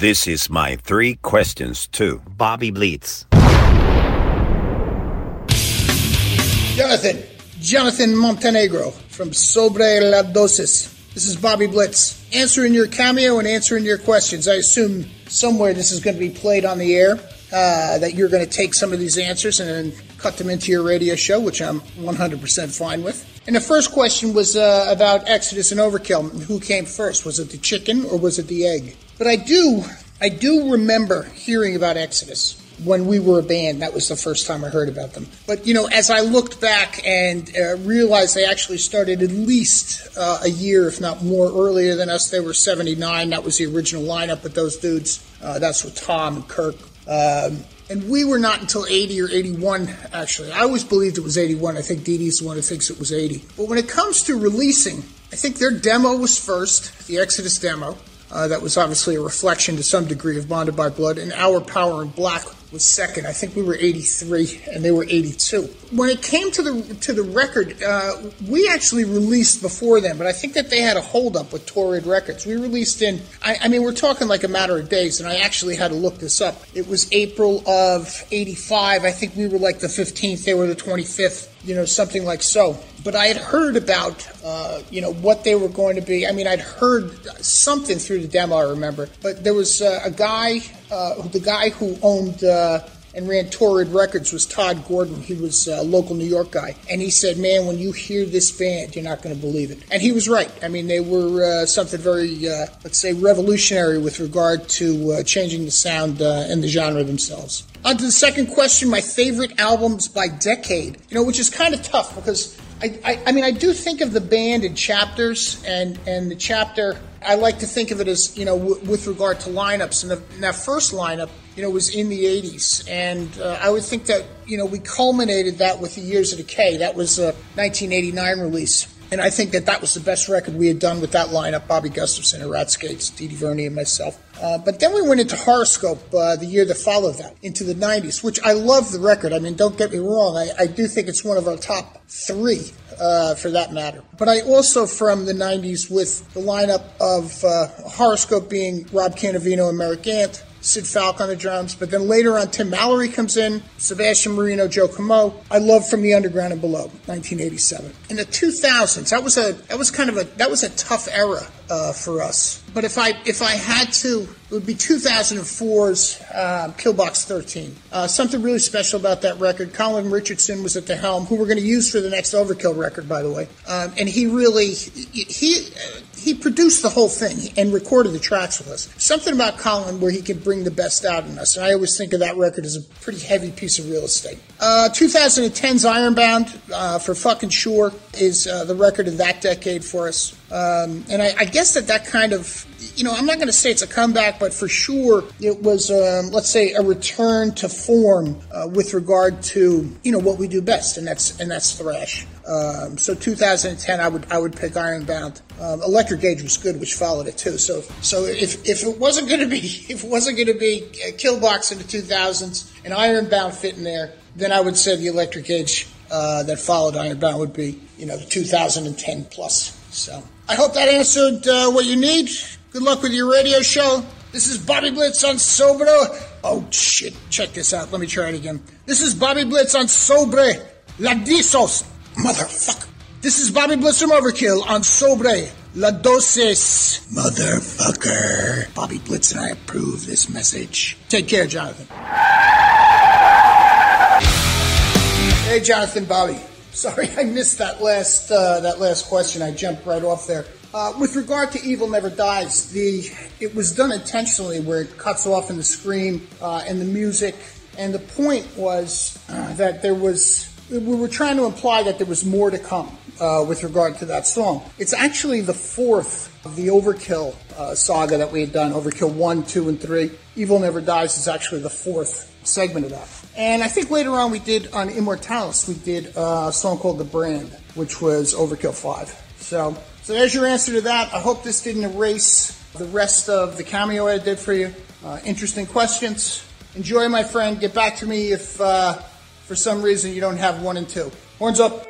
This is my three questions to Bobby Blitz. Jonathan, Jonathan Montenegro from Sobre la Dosis. This is Bobby Blitz. Answering your cameo and answering your questions. I assume somewhere this is going to be played on the air, uh, that you're going to take some of these answers and then cut them into your radio show, which I'm 100% fine with. And the first question was uh, about Exodus and Overkill. Who came first? Was it the chicken or was it the egg? But I do, I do remember hearing about Exodus when we were a band. That was the first time I heard about them. But you know, as I looked back and uh, realized they actually started at least uh, a year, if not more, earlier than us. They were '79. That was the original lineup with those dudes. Uh, that's with Tom and Kirk. Um, and we were not until 80 or 81, actually. I always believed it was 81. I think Dee Dee's the one who thinks it was 80. But when it comes to releasing, I think their demo was first, the Exodus demo. Uh, that was obviously a reflection to some degree of Bonded by Blood. And Our Power in Black was second. I think we were 83 and they were 82. When it came to the to the record, uh, we actually released before them, but I think that they had a holdup with Torrid Records. We released in, I, I mean, we're talking like a matter of days, and I actually had to look this up. It was April of 85. I think we were like the 15th, they were the 25th, you know, something like so. But I had heard about, uh, you know, what they were going to be. I mean, I'd heard something through the demo, I remember. But there was uh, a guy, uh, the guy who owned uh, and ran Torrid Records was Todd Gordon. He was a local New York guy. And he said, Man, when you hear this band, you're not going to believe it. And he was right. I mean, they were uh, something very, uh, let's say, revolutionary with regard to uh, changing the sound uh, and the genre themselves. On to the second question my favorite albums by decade, you know, which is kind of tough because. I, I, I mean, I do think of the band in chapters, and, and the chapter, I like to think of it as, you know, w- with regard to lineups. And, the, and that first lineup, you know, was in the 80s. And uh, I would think that, you know, we culminated that with the Years of Decay. That was a 1989 release. And I think that that was the best record we had done with that lineup Bobby Gustafson, Rat Skates, D.D. Verni, and myself. Uh, but then we went into Horrorscope uh, the year that followed that, into the 90s, which I love the record. I mean, don't get me wrong, I, I do think it's one of our top three uh, for that matter. But I also, from the 90s, with the lineup of uh, Horrorscope being Rob Cannavino and Merritt Gant, Sid Falck on the drums, but then later on Tim Mallare comes in, Sebastian Marino, Joe Comeau. I love From the Underground and Below, 1987. In the 2000s, that was a that was kind of a that was a tough era uh, for us. But if I if I had to, it would be 2004's uh, Killbox 13. Uh, something really special about that record. Colin Richardson was at the helm, who we're going to use for the next Overkill record, by the way. Um, and he really he he produced the whole thing and recorded the tracks with us. Something about Colin where he can bring the best out in us. And I always think of that record as a pretty heavy piece of real estate. Uh, 2010's Ironbound, uh, for fucking sure, is uh, the record of that decade for us. Um, and I, I, guess that that kind of, you know, I'm not going to say it's a comeback, but for sure it was, um, let's say, a return to form uh, with regard to, you know, what we do best, and that's and that's thrash. Um, so 2010, I would I would pick Ironbound. Um, Electric Age was good, which followed it too. So so if, if it wasn't going to be if it wasn't going to be Killbox in the 2000s and Ironbound fit in there, then I would say the Electric Age uh, that followed Ironbound would be you know 2010 plus. So I hope that answered uh, what you need. Good luck with your radio show. This is Bobby Blitz on Sobro. Oh shit! Check this out. Let me try it again. This is Bobby Blitz on Sobre La Dosis. Motherfucker. This is Bobby Blitz from Overkill on Sobre La Dosis. Motherfucker. Bobby Blitz and I approve this message. Take care, Jonathan. Hey, Jonathan, Bobby. Sorry, I missed that last uh, that last question. I jumped right off there. Uh, with regard to Evil Never Dies, the it was done intentionally, where it cuts off in the scream uh, and the music, and the point was uh, that there was we were trying to imply that there was more to come uh, with regard to that song. It's actually the fourth of the Overkill uh, saga that we had done. Overkill one, two, and three. Evil Never Dies is actually the fourth segment of that. And I think later on we did on Immortalis, we did uh, a song called The Brand, which was Overkill 5. So, so there's your answer to that. I hope this didn't erase the rest of the cameo I did for you. Uh, interesting questions. Enjoy, my friend. Get back to me if uh, for some reason you don't have one and two. Horns up.